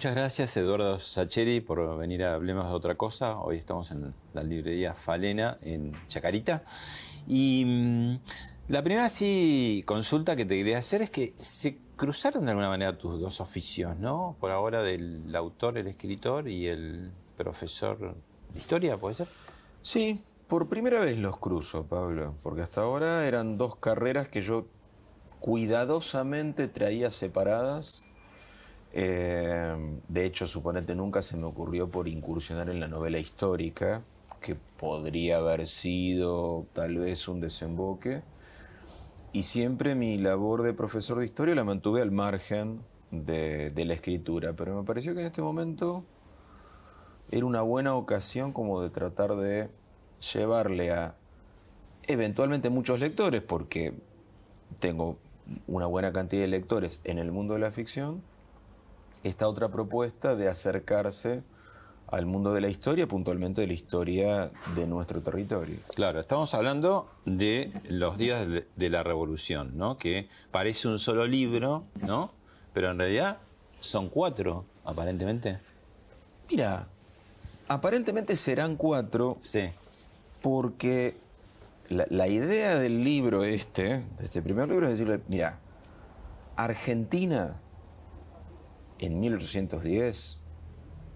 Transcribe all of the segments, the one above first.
Muchas gracias, Eduardo Sacheri, por venir a Hablemos de otra cosa. Hoy estamos en la librería Falena, en Chacarita. Y mm, la primera sí consulta que te quería hacer es que se cruzaron de alguna manera tus dos oficios, ¿no? Por ahora del autor, el escritor y el profesor de historia, ¿puede ser? Sí, por primera vez los cruzo, Pablo, porque hasta ahora eran dos carreras que yo cuidadosamente traía separadas. Eh, de hecho, suponete, nunca se me ocurrió por incursionar en la novela histórica, que podría haber sido tal vez un desemboque. Y siempre mi labor de profesor de historia la mantuve al margen de, de la escritura, pero me pareció que en este momento era una buena ocasión como de tratar de llevarle a eventualmente muchos lectores, porque tengo una buena cantidad de lectores en el mundo de la ficción, esta otra propuesta de acercarse al mundo de la historia, puntualmente de la historia de nuestro territorio. Claro, estamos hablando de los días de- la revolución, ¿no? Que parece un solo libro, ¿no? Pero en realidad son cuatro, aparentemente. Mira, aparentemente serán cuatro Sí. porque la, la idea del libro este, de este primer libro, es decirle, mira, Argentina en 1810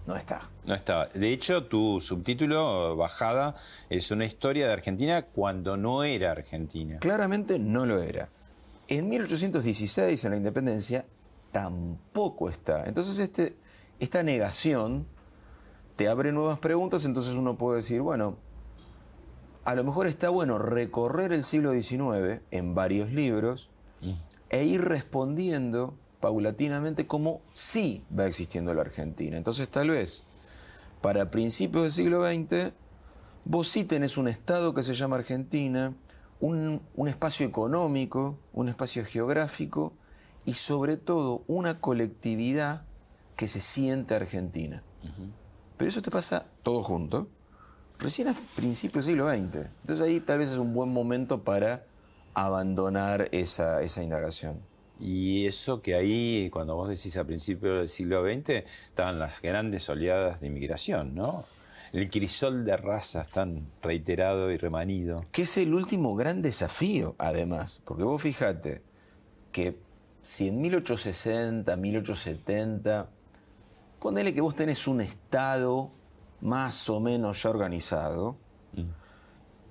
no está. No estaba. De hecho, tu subtítulo, Bajada, es una historia de Argentina cuando no era Argentina. Claramente no lo era. En 1816, en la independencia, tampoco está. Entonces, este, esta negación te abre nuevas preguntas, entonces uno puede decir, bueno, a lo mejor está bueno recorrer el siglo XIX en varios libros e ir respondiendo paulatinamente cómo sí va existiendo la Argentina. Entonces, tal vez, para principios del siglo XX, vos sí tenés un Estado que se llama Argentina, un, un espacio económico, un espacio geográfico y sobre todo una colectividad que se siente argentina. Pero eso te pasa todo junto, recién a principios del siglo XX. Entonces ahí tal vez es un buen momento para abandonar esa, esa indagación. Y eso que ahí, cuando vos decís a principios del siglo XX, estaban las grandes oleadas de inmigración, ¿no? El crisol de razas tan reiterado y remanido. Que es el último gran desafío, además. Porque vos fijate que si en 1860, 1870, ponele que vos tenés un Estado más o menos ya organizado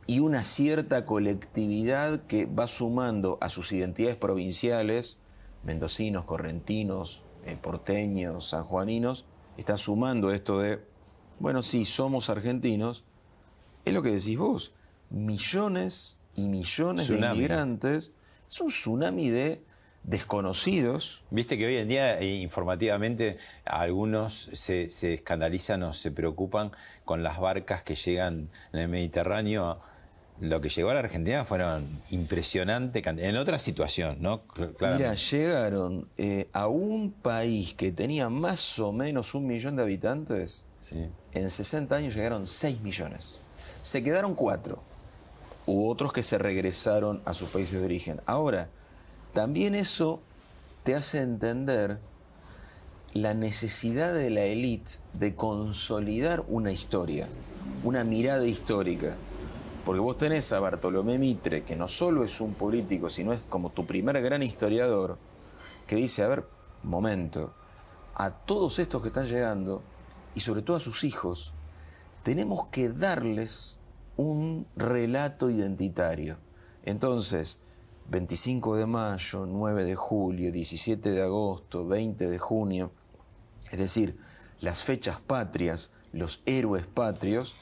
y una cierta colectividad que va sumando a sus identidades provinciales, mendocinos, correntinos, eh, porteños, sanjuaninos, está sumando esto de, bueno, sí, somos argentinos, es lo que decís vos, millones y millones de inmigrantes, es un tsunami de desconocidos. Viste que hoy en día, eh, informativamente, algunos se, se escandalizan o se preocupan con las barcas que llegan en el Mediterráneo. Lo que llegó a la Argentina fueron impresionante cantidad. En otra situación, ¿no? Cl- claro. Mira, llegaron eh, a un país que tenía más o menos un millón de habitantes, Sí. en 60 años llegaron 6 millones. Se quedaron 4. Hubo otros que se regresaron a sus países de origen. Ahora, también eso te hace entender la necesidad de la élite de consolidar una historia, una mirada histórica. Porque vos tenés a Bartolomé Mitre, que no solo es un político, sino es como tu primer gran historiador, que dice, a ver, momento, a todos estos que están llegando, y sobre todo a sus hijos, tenemos que darles un relato identitario. Entonces, 25 de mayo, 9 de julio, 17 de agosto, 20 de junio, Es decir, las fechas patrias, los héroes patrios,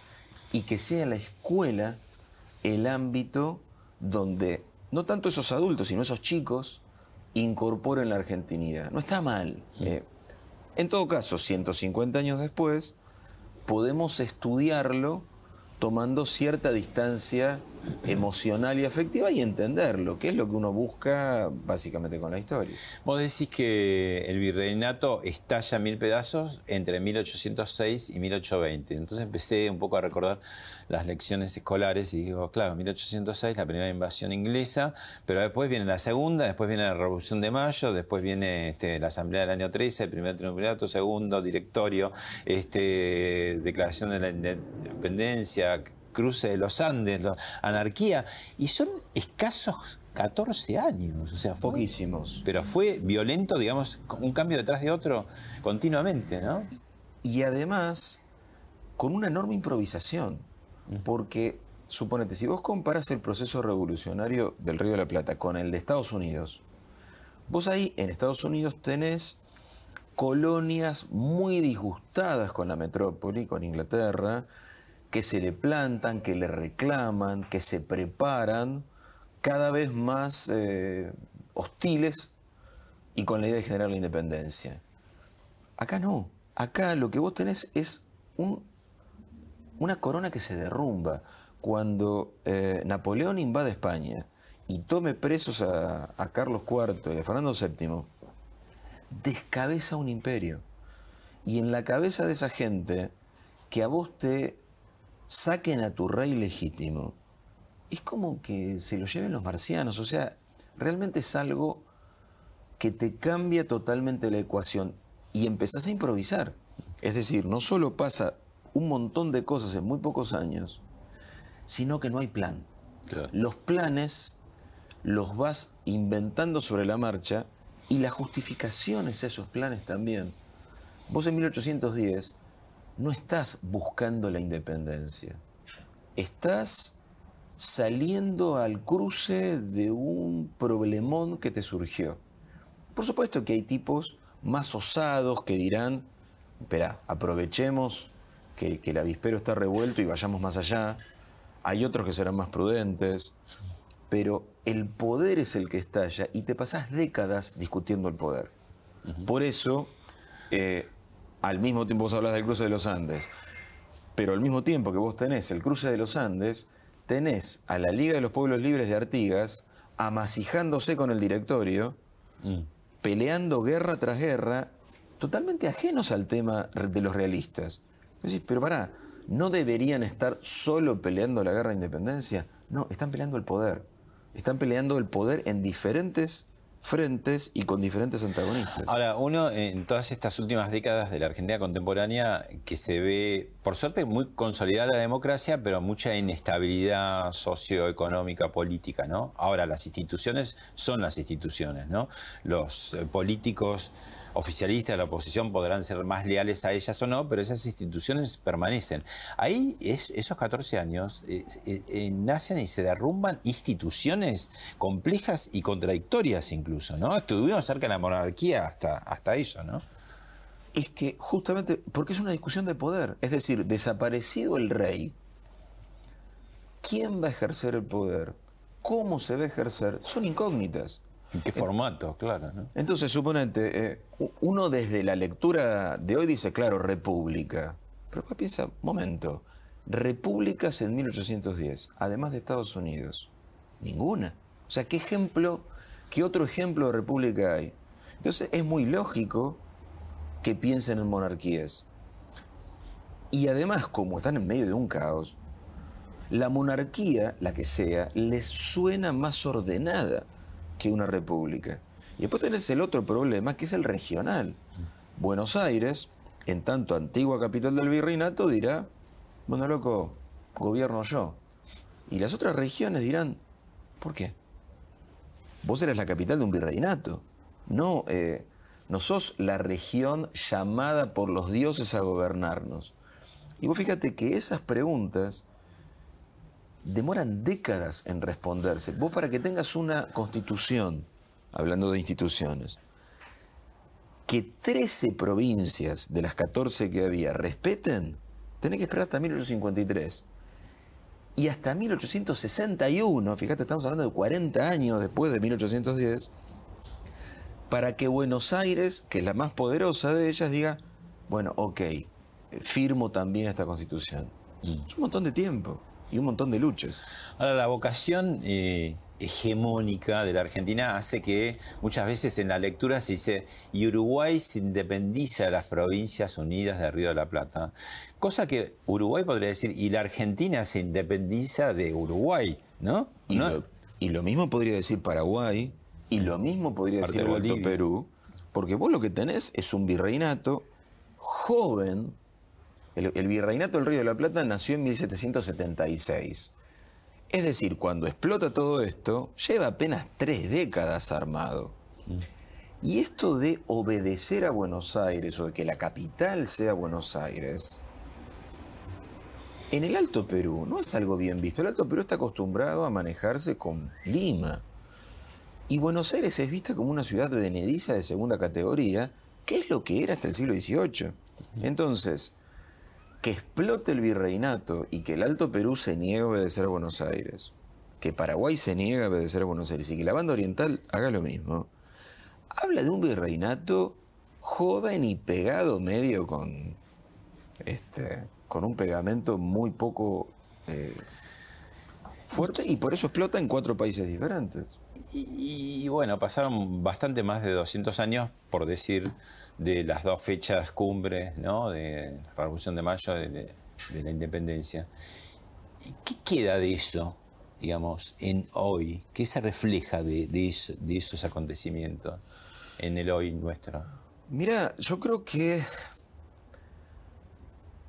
y que sea la escuela el ámbito donde no tanto esos adultos, sino esos chicos incorporen la argentinidad. No está mal. Eh, en todo caso, 150 años después, podemos estudiarlo tomando cierta distancia emocional y afectiva y entenderlo, que es lo que uno busca básicamente con la historia. Vos decís que el virreinato estalla mil pedazos entre 1806 y 1820. Entonces empecé un poco a recordar las lecciones escolares y digo, claro, 1806, la primera invasión inglesa, pero después viene la segunda, después viene la Revolución de Mayo, después viene este, la Asamblea del año 13, el primer triunvirato, segundo, directorio, este, declaración de la independencia, cruce de los Andes, anarquía, y son escasos 14 años, o sea, poquísimos. Pero fue violento, digamos, un cambio detrás de otro continuamente, ¿no? Y además, con una enorme improvisación, porque, suponete, si vos comparas el proceso revolucionario del Río de la Plata con el de Estados Unidos, vos ahí en Estados Unidos tenés colonias muy disgustadas con la metrópoli, con Inglaterra, que se le plantan, que le reclaman, que se preparan cada vez más eh, hostiles y con la idea de generar la independencia. Acá no. Acá lo que vos tenés es una corona que se derrumba. Cuando eh, Napoleón invade España y tome presos a, a Carlos IV y a Fernando VII, descabeza un imperio. Y en la cabeza de esa gente que a vos te saquen a tu rey legítimo, es como que se lo lleven los marcianos. O sea, realmente es algo que te cambia totalmente la ecuación y empezás a improvisar. Es decir, no solo pasa un montón de cosas en muy pocos años, sino que no hay plan. Los planes los vas inventando sobre la marcha y las justificaciones a esos planes también. Vos en 1810 no estás buscando la independencia, estás saliendo al cruce de un problemón que te surgió. Por supuesto que hay tipos más osados que dirán, espera, aprovechemos que, que el avispero está revuelto y vayamos más allá. Hay otros que serán más prudentes, pero el poder es el que estalla y te pasás décadas discutiendo el poder. Por eso, eh, al mismo tiempo vos hablas del cruce de los Andes, pero al mismo tiempo que vos tenés el cruce de los Andes, tenés a la Liga de los Pueblos Libres de Artigas amasijándose con el directorio, mm. peleando guerra tras guerra, totalmente ajenos al tema de los realistas. Decís, pero pará, ¿no deberían estar solo peleando la guerra de independencia? No, están peleando el poder. Están peleando el poder en diferentes frentes y con diferentes antagonistas. Ahora, uno en todas estas últimas décadas de la Argentina contemporánea que se ve, por suerte, muy consolidada la democracia, pero mucha inestabilidad socioeconómica, política, ¿no? Ahora, las instituciones son las instituciones, ¿no? Los eh, políticos oficialistas de la oposición podrán ser más leales a ellas o no, pero esas instituciones permanecen. Ahí esos 14 años eh, eh, eh, nacen y se derrumban instituciones complejas y contradictorias incluso, ¿no? Estuvimos cerca de la monarquía hasta, hasta eso, ¿no? Es que justamente porque es una discusión de poder, es decir, desaparecido el rey, ¿quién va a ejercer el poder? ¿Cómo se va a ejercer? Son incógnitas. ¿En qué formato? Claro. Entonces, suponete, eh, uno desde la lectura de hoy dice, claro, república. Pero después piensa, momento, repúblicas en 1810, además de Estados Unidos. Ninguna. O sea, ¿qué ejemplo, qué otro ejemplo de república hay? Entonces, es muy lógico que piensen en monarquías. Y además, como están en medio de un caos, la monarquía, la que sea, les suena más ordenada que una república. Y después tenés el otro problema, que es el regional. Buenos Aires, en tanto antigua capital del virreinato, dirá, bueno, loco, gobierno yo. Y las otras regiones dirán, ¿por qué? Vos eres la capital de un virreinato. No, eh, no sos la región llamada por los dioses a gobernarnos. Y vos fíjate que esas preguntas demoran décadas en responderse. Vos para que tengas una constitución, hablando de instituciones, que 13 provincias de las 14 que había respeten, tenés que esperar hasta 1853. Y hasta 1861, fíjate, estamos hablando de 40 años después de 1810, para que Buenos Aires, que es la más poderosa de ellas, diga, bueno, ok, firmo también esta constitución. Mm. Es un montón de tiempo y un montón de luchas. Ahora, la vocación eh, hegemónica de la Argentina hace que muchas veces en la lectura se dice, y Uruguay se independiza de las provincias unidas de Río de la Plata. Cosa que Uruguay podría decir, y la Argentina se independiza de Uruguay, ¿no? Y, ¿No? lo, y lo mismo podría decir Paraguay, y lo mismo podría Parte decir Bolivia. Perú, porque vos lo que tenés es un virreinato joven. El, el virreinato del Río de la Plata nació en 1776. Es decir, cuando explota todo esto, lleva apenas tres décadas armado. Y esto de obedecer a Buenos Aires o de que la capital sea Buenos Aires, en el Alto Perú no es algo bien visto. El Alto Perú está acostumbrado a manejarse con Lima. Y Buenos Aires es vista como una ciudad venediza de segunda categoría, que es lo que era hasta el siglo XVIII. Entonces, que explote el virreinato y que el Alto Perú se niegue a obedecer a Buenos Aires, que Paraguay se niegue a obedecer a Buenos Aires y que la banda oriental haga lo mismo, habla de un virreinato joven y pegado medio con, este, con un pegamento muy poco eh, fuerte y por eso explota en cuatro países diferentes. Y, y bueno, pasaron bastante más de 200 años, por decir, de las dos fechas cumbres, ¿no? De la Revolución de Mayo, de, la independencia. ¿Y ¿Qué queda de eso, digamos, en hoy? ¿Qué se refleja de, de de esos acontecimientos en el hoy nuestro? Mira, yo creo que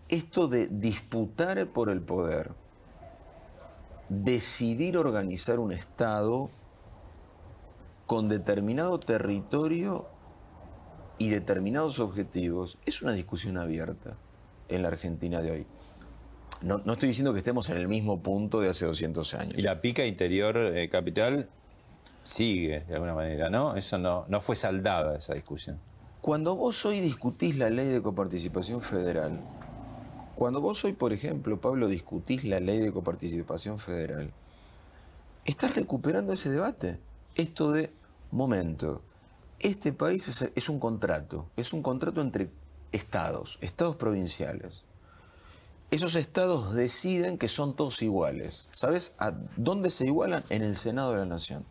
esto de disputar por el poder, decidir organizar un Estado con determinado territorio y determinados objetivos, es una discusión abierta en la Argentina de hoy. No, no estoy diciendo que estemos en el mismo punto de hace 200 años. Y la pica interior eh, capital sigue, de alguna manera, ¿no? Eso no, no fue saldada, esa discusión. Cuando vos hoy discutís la ley de coparticipación federal, cuando vos hoy, por ejemplo, Pablo, discutís la ley de coparticipación federal, estás recuperando ese debate. Esto de, momento, este país es, un contrato, es un contrato entre estados, estados provinciales. Esos estados deciden que son todos iguales. ¿Sabes a dónde se igualan? En el Senado de la Nación.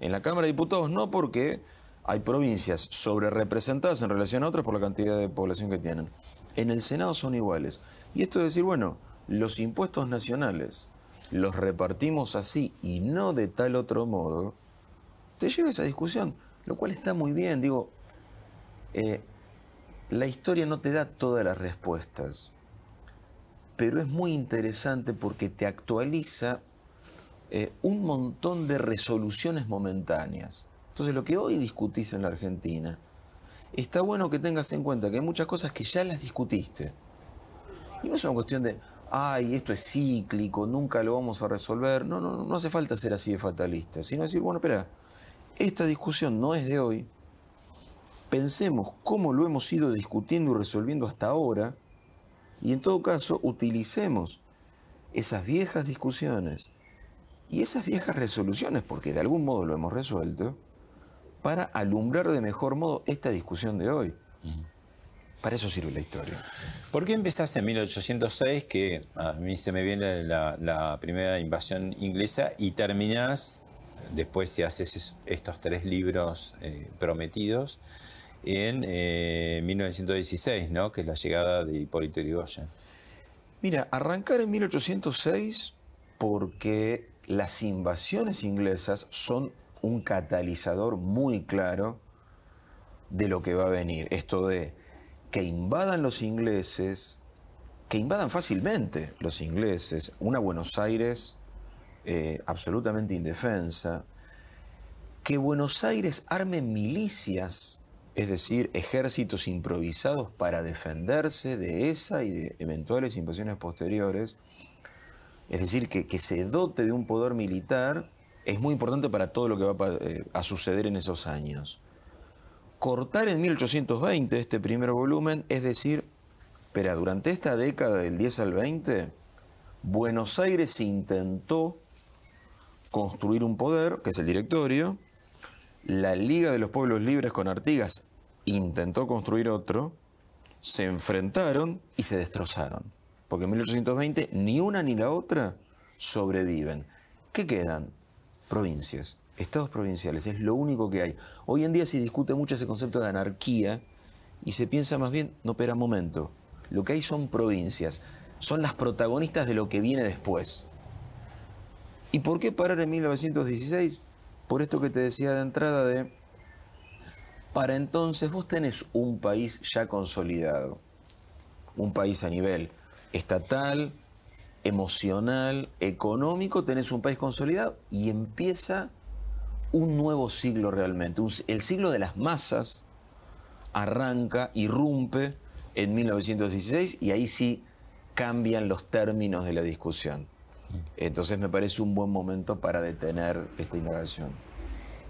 En la Cámara de Diputados no porque hay provincias sobre representadas en relación a otras por la cantidad de población que tienen. En el Senado son iguales. Y esto es decir, bueno, los impuestos nacionales los repartimos así y no de tal otro modo, te lleva a esa discusión, lo cual está muy bien. Digo, eh, la historia no te da todas las respuestas, pero es muy interesante porque te actualiza eh, un montón de resoluciones momentáneas. Entonces, lo que hoy discutís en la Argentina, está bueno que tengas en cuenta que hay muchas cosas que ya las discutiste. Y no es una cuestión de, ay, esto es cíclico, nunca lo vamos a resolver. No, no, no hace falta ser así de fatalista, sino decir, bueno, espera, esta discusión no es de hoy. Pensemos cómo lo hemos ido discutiendo y resolviendo hasta ahora. Y en todo caso, utilicemos esas viejas discusiones y esas viejas resoluciones, porque de algún modo lo hemos resuelto, para alumbrar de mejor modo esta discusión de hoy. Para eso sirve la historia. ¿Por qué empezaste en 1806, que a mí se me viene la, la primera invasión inglesa, y terminás, después si haces es- estos tres libros eh, prometidos, en eh, 1916, ¿no? que es la llegada de Hipólito Yrigoyen? Mira, arrancar en 1806 porque las invasiones inglesas son un catalizador muy claro de lo que va a venir. Esto de que invadan los ingleses, que invadan fácilmente los ingleses, una Buenos Aires eh, absolutamente indefensa, que Buenos Aires arme milicias, es decir, ejércitos improvisados para defenderse de esa y de eventuales invasiones posteriores, es decir, que, que se dote de un poder militar, es muy importante para todo lo que va a eh, a suceder en esos años. cortar en 1820 este primer volumen es decir, espera, durante esta década del 10 al 20, Buenos Aires intentó construir un poder, que es el directorio, la Liga de los Pueblos Libres con Artigas intentó construir otro, se enfrentaron y se destrozaron. Porque en 1820 ni una ni la otra sobreviven. ¿Qué quedan? Provincias, estados provinciales, es lo único que hay. Hoy en día se discute mucho ese concepto de anarquía y se piensa más bien, no, espera momento, lo que hay son provincias, son las protagonistas de lo que viene después. ¿Y por qué parar en 1916? Por esto que te decía de entrada de, para entonces vos tenés un país ya consolidado, un país a nivel estatal, emocional, económico, tenés un país consolidado y empieza un nuevo siglo realmente. el siglo de las masas arranca, irrumpe en 1916 y ahí sí cambian los términos de la discusión. Entonces me parece un buen momento para detener esta indagación.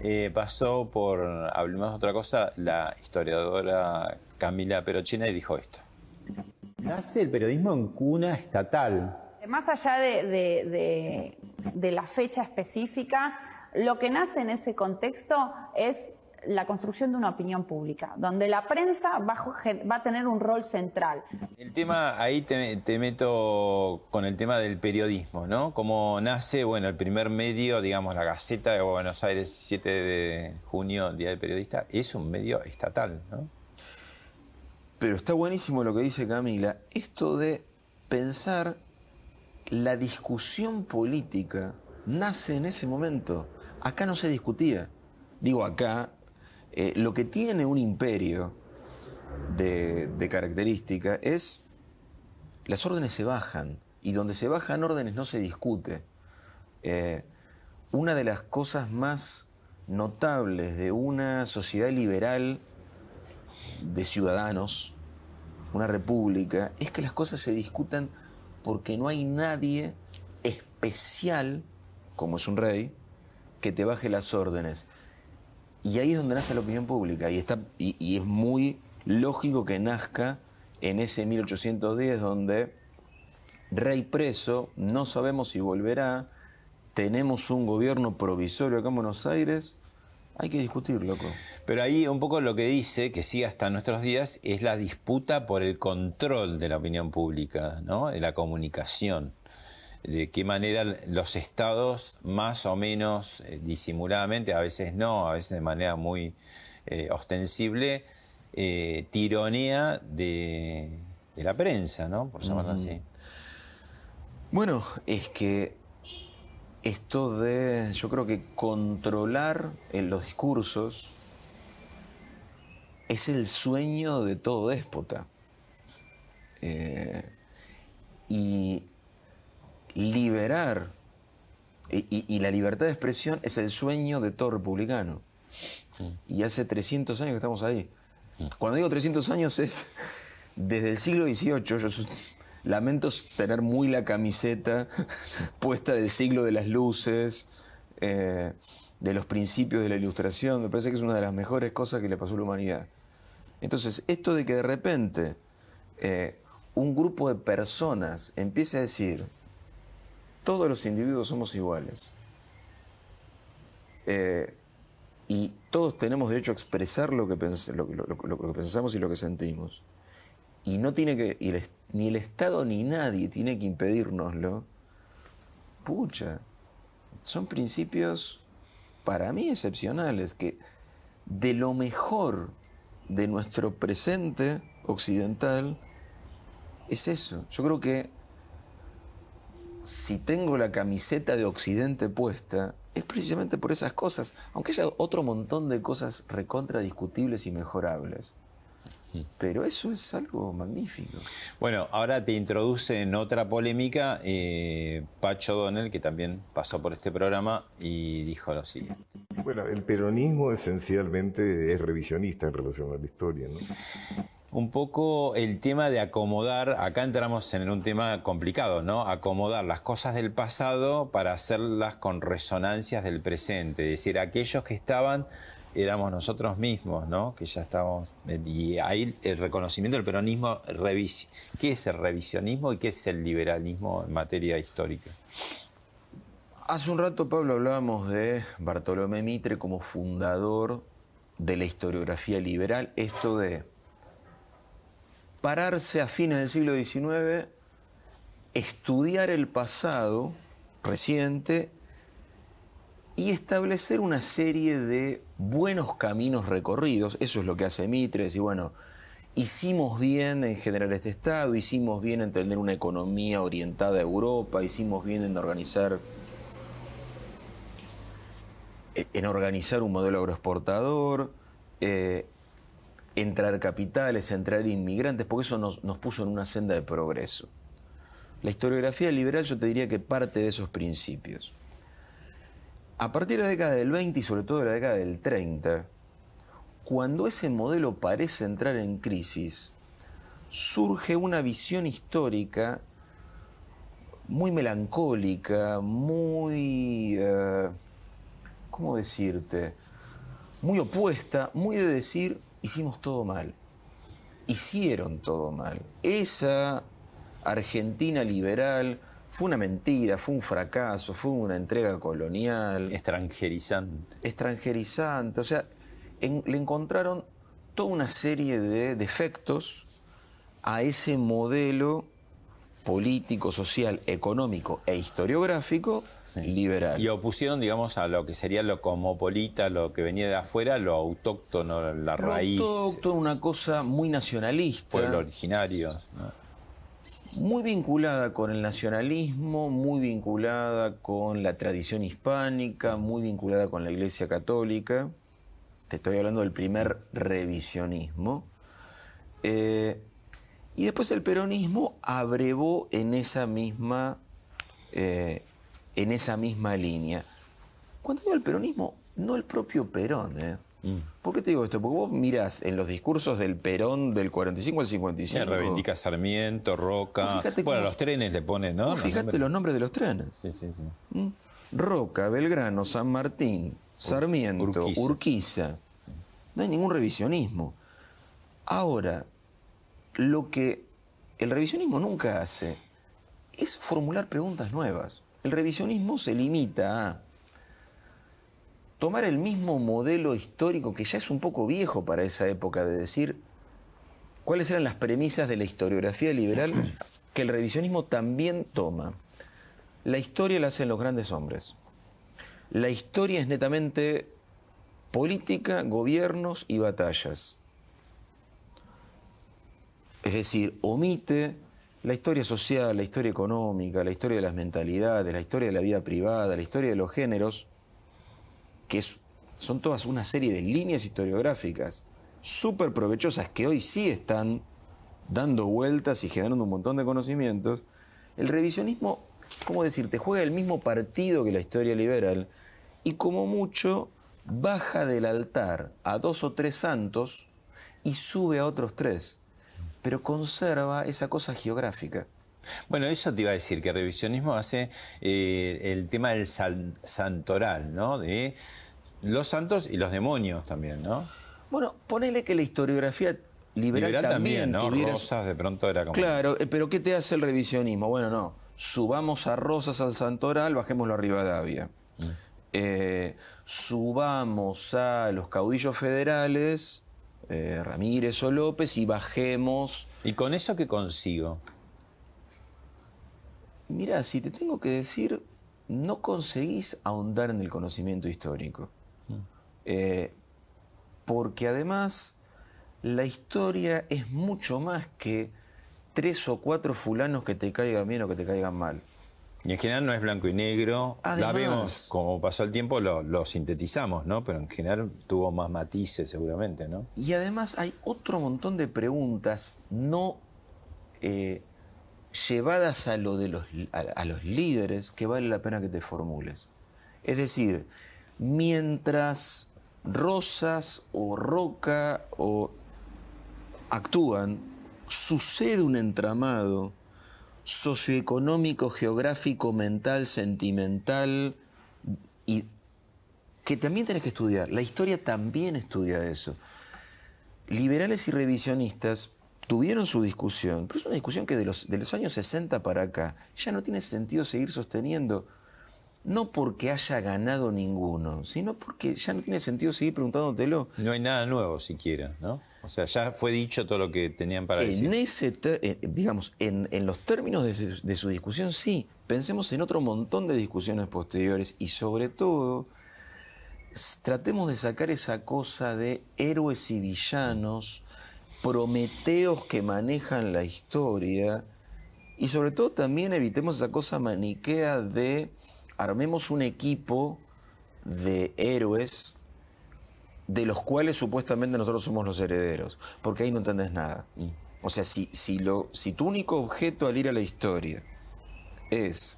Eh, pasó por, hablemos de otra cosa, la historiadora Camila Perochina y dijo esto. Nace el periodismo en cuna estatal. Más allá de, de la fecha específica, lo que nace en ese contexto es la construcción de una opinión pública, donde la prensa va, a tener un rol central. El tema, ahí te, meto con el tema del periodismo, ¿no? Cómo nace, bueno, el primer medio, digamos, la Gaceta de Buenos Aires, 7 de junio, Día del Periodista, es un medio estatal, ¿no? Pero está buenísimo lo que dice Camila, esto de pensar la discusión política nace en ese momento. Acá no se discutía. Digo acá, eh, lo que tiene un imperio de, característica es las órdenes se bajan y donde se bajan órdenes no se discute. Eh, una de las cosas más notables de una sociedad liberal de ciudadanos, una república, es que las cosas se discutan porque no hay nadie especial, como es un rey, que te baje las órdenes. Y ahí es donde nace la opinión pública y, está, y, es muy lógico que nazca en ese 1810 donde rey preso, no sabemos si volverá, tenemos un gobierno provisorio acá en Buenos Aires, hay que discutir, loco. Pero ahí un poco lo que dice, que sigue hasta nuestros días, es la disputa por el control de la opinión pública, ¿no? de la comunicación de qué manera los estados, más o menos eh, disimuladamente, a veces no, a veces de manera muy eh, ostensible, eh, tironea de, la prensa, ¿no? Por llamarlo así. Bueno, es que esto de, yo creo que controlar en los discursos es el sueño de todo déspota. y liberar, y, la libertad de expresión es el sueño de todo republicano. Y hace 300 años que estamos ahí. Cuando digo 300 años es desde el siglo XVIII. Yo lamento tener muy la camiseta puesta del siglo de las luces, eh, de los principios de la ilustración. Me parece que es una de las mejores cosas que le pasó a la humanidad. Entonces, esto de que de repente eh, un grupo de personas empiece a decir, todos los individuos somos iguales. Eh, y todos tenemos derecho a expresar lo que, pensamos y lo que sentimos. Y no tiene que, ni el Estado ni nadie tiene que impedírnoslo. Pucha, son principios para mí excepcionales, que de lo mejor de nuestro presente occidental es eso. Yo creo que si tengo la camiseta de Occidente puesta, es precisamente por esas cosas, aunque haya otro montón de cosas recontra discutibles y mejorables. Pero eso es algo magnífico. Bueno, ahora te introduce en otra polémica eh, Pacho Donel, que también pasó por este programa y dijo lo siguiente. Bueno, el peronismo esencialmente es revisionista en relación a la historia, ¿no? Un poco el tema de acomodar, acá entramos en un tema complicado, ¿no? Acomodar las cosas del pasado para hacerlas con resonancias del presente, es decir, aquellos que estaban éramos nosotros mismos, ¿no? Que ya estábamos. Y ahí el reconocimiento del peronismo. ¿Qué es el revisionismo y qué es el liberalismo en materia histórica? Hace un rato, Pablo, hablábamos de Bartolomé Mitre como fundador de la historiografía liberal. Esto de pararse a fines del siglo XIX, estudiar el pasado reciente y establecer una serie de buenos caminos recorridos. Eso es lo que hace Mitre, decir, bueno, hicimos bien en generar este Estado, hicimos bien en tener una economía orientada a Europa, hicimos bien en organizar en organizar un modelo agroexportador, eh, en traer capitales, en traer inmigrantes, porque eso nos, nos puso en una senda de progreso. La historiografía liberal yo te diría que parte de esos principios. A partir de la década del 20 y sobre todo de la década del 30, cuando ese modelo parece entrar en crisis, surge una visión histórica muy melancólica, muy... eh, ¿cómo decirte? Muy opuesta, muy de decir, hicimos todo mal. Hicieron todo mal. Esa Argentina liberal fue una mentira, fue un fracaso, fue una entrega colonial, Extranjerizante. extranjerizante. O sea, en- le encontraron toda una serie de defectos a ese modelo político, social, económico e historiográfico liberal. Y opusieron, digamos, a lo que sería lo cosmopolita, lo que venía de afuera, lo autóctono, la Lo raíz, autóctono, una cosa muy nacionalista, pueblo originario. ¿no? muy vinculada con el nacionalismo, muy vinculada con la tradición hispánica, muy vinculada con la Iglesia Católica. Te estoy hablando del primer revisionismo. Eh, y después el peronismo abrevó en esa misma, eh, en esa misma línea. Cuando digo el peronismo, no el propio Perón. ¿eh? ¿Por qué te digo esto? Porque vos mirás en los discursos del Perón del 45 al Se 55. reivindica Sarmiento, Roca. Fíjate Bueno, cómo- los trenes le ponen, ¿no? Vos Los nombres. los nombres de los trenes. Sí, sí, sí. ¿Mm? Roca, Belgrano, San Martín, Sarmiento, Urquiza. Urquiza. No hay ningún revisionismo. Ahora, lo que el revisionismo nunca hace es formular preguntas nuevas. El revisionismo se limita a tomar el mismo modelo histórico que ya es un poco viejo para esa época de decir cuáles eran las premisas de la historiografía liberal que el revisionismo también toma. La historia la hacen los grandes hombres. La historia es netamente política, gobiernos y batallas. Es decir, omite la historia social, la historia económica, la historia de las mentalidades, la historia de la vida privada, la historia de los géneros, que son todas una serie de líneas historiográficas súper provechosas que hoy sí están dando vueltas y generando un montón de conocimientos. El revisionismo, ¿cómo decirte? Juega el mismo partido que la historia liberal y como mucho baja del altar a dos o tres santos y sube a otros tres, pero conserva esa cosa geográfica. Bueno, eso te iba a decir, que el revisionismo hace eh, el tema del san- santoral, ¿no? De los santos y los demonios también, ¿no? Bueno, ponele que la historiografía liberal, Liberal también, ¿no? tuviera- Rosas de pronto era como... Claro, eh, pero ¿qué te hace el revisionismo? Bueno, no. Subamos a Rosas al Santoral, bajémoslo a Rivadavia. Eh, subamos a los caudillos federales, eh, Ramírez o López, y bajemos. ¿Y con eso qué consigo? Mira, si te tengo que decir, no conseguís ahondar en el conocimiento histórico. Eh, porque además la historia es mucho más que tres o cuatro fulanos que te caigan bien o que te caigan mal. Y en general no es blanco y negro. La Además- vemos, como pasó el tiempo, lo, lo sintetizamos, ¿no? Pero en general tuvo más matices seguramente, ¿no? Y además hay otro montón de preguntas no eh, llevadas a, lo de los, a, a los líderes que vale la pena que te formules. Es decir, mientras Rosas o Roca o actúan, sucede un entramado socioeconómico, geográfico, mental, sentimental y que también tenés que estudiar. La historia también estudia eso. Liberales y revisionistas tuvieron su discusión, pero es una discusión que de los, de los años 60 para acá ya no tiene sentido seguir sosteniendo, no porque haya ganado ninguno, sino porque ya no tiene sentido seguir preguntándotelo. No hay nada nuevo siquiera, ¿no? O sea, ya fue dicho todo lo que tenían para decir. En ese, te- eh, digamos, en, en los términos de, su- de su discusión, sí. Pensemos en otro montón de discusiones posteriores y sobre todo, tratemos de sacar esa cosa de héroes y villanos, prometeos que manejan la historia y sobre todo también evitemos esa cosa maniquea de armemos un equipo de héroes de los cuales supuestamente nosotros somos los herederos, porque ahí no entendés nada. O sea, si, si, lo, si tu único objeto al ir a la historia es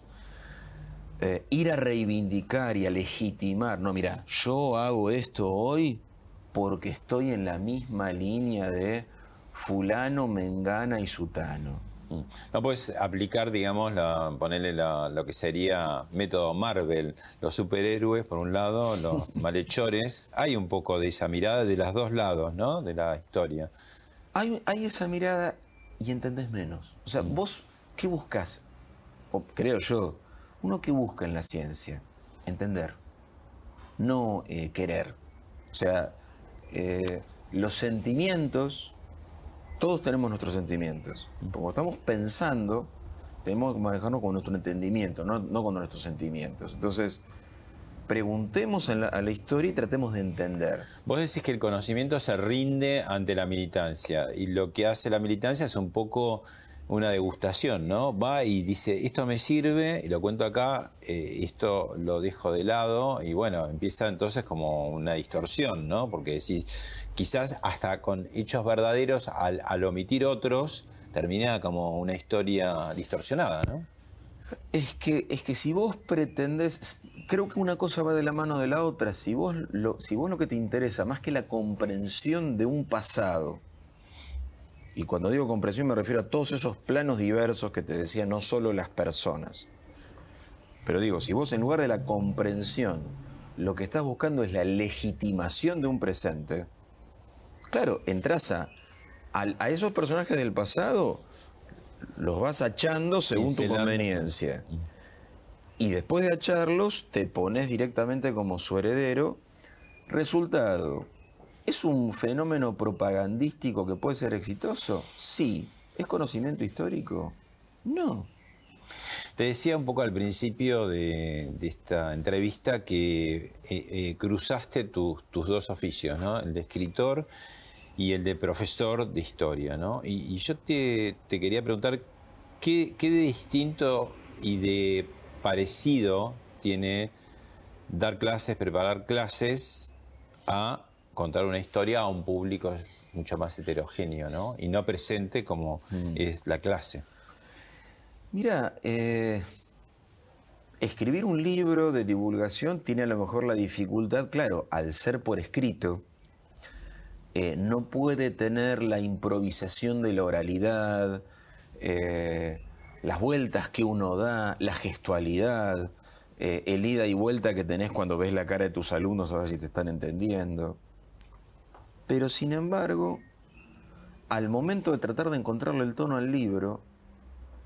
eh, ir a reivindicar y a legitimar, no, mira, yo hago esto hoy porque estoy en la misma línea de fulano, mengana y sutano. Mm. No puedes aplicar, digamos, la, ponerle la- lo que sería método Marvel, los superhéroes por un lado, los malhechores. Hay un poco de esa mirada de los dos lados, ¿no? De la historia. Hay, hay esa mirada y entendés menos. O sea, vos, ¿qué buscas? O creo yo, uno que busca en la ciencia, entender, no eh, querer. O sea, eh, los sentimientos, todos tenemos nuestros sentimientos. Como estamos pensando, tenemos que manejarnos con nuestro entendimiento, no, no con nuestros sentimientos. Entonces, preguntemos a la historia y tratemos de entender. Vos decís que el conocimiento se rinde ante la militancia y lo que hace la militancia es un poco una degustación, ¿no? Va y dice, esto me sirve y lo cuento acá, eh, esto lo dejo de lado y bueno, empieza entonces como una distorsión, ¿no? Porque decís, quizás hasta con hechos verdaderos, al, omitir otros, termina como una historia distorsionada, ¿no? Es que, es que si vos pretendés, creo que una cosa va de la mano de la otra. Si vos, si vos lo que te interesa, más que la comprensión de un pasado, y cuando digo comprensión me refiero a todos esos planos diversos que te decía, no solo las personas. Pero digo, si vos en lugar de la comprensión, lo que estás buscando es la legitimación de un presente, claro, entras a, a esos personajes del pasado, los vas achando según tu conveniencia. Y después de acharlos, te pones directamente como su heredero. Resultado, ¿es un fenómeno propagandístico que puede ser exitoso? Sí. ¿Es conocimiento histórico? No. Te decía un poco al principio de, esta entrevista que eh, eh, cruzaste tus- dos oficios, ¿no? El de escritor y el de profesor de historia, ¿no? Y, yo te, te quería preguntar, ¿qué, qué de distinto y de parecido tiene dar clases, preparar clases a contar una historia a un público mucho más heterogéneo, ¿no? Y no presente como es la clase. Mira, eh, escribir un libro de divulgación tiene a lo mejor la dificultad, claro, al ser por escrito, eh, no puede tener la improvisación de la oralidad, eh, las vueltas que uno da, la gestualidad, eh, el ida y vuelta que tenés cuando ves la cara de tus alumnos a ver si te están entendiendo. Pero sin embargo, al momento de tratar de encontrarle el tono al libro,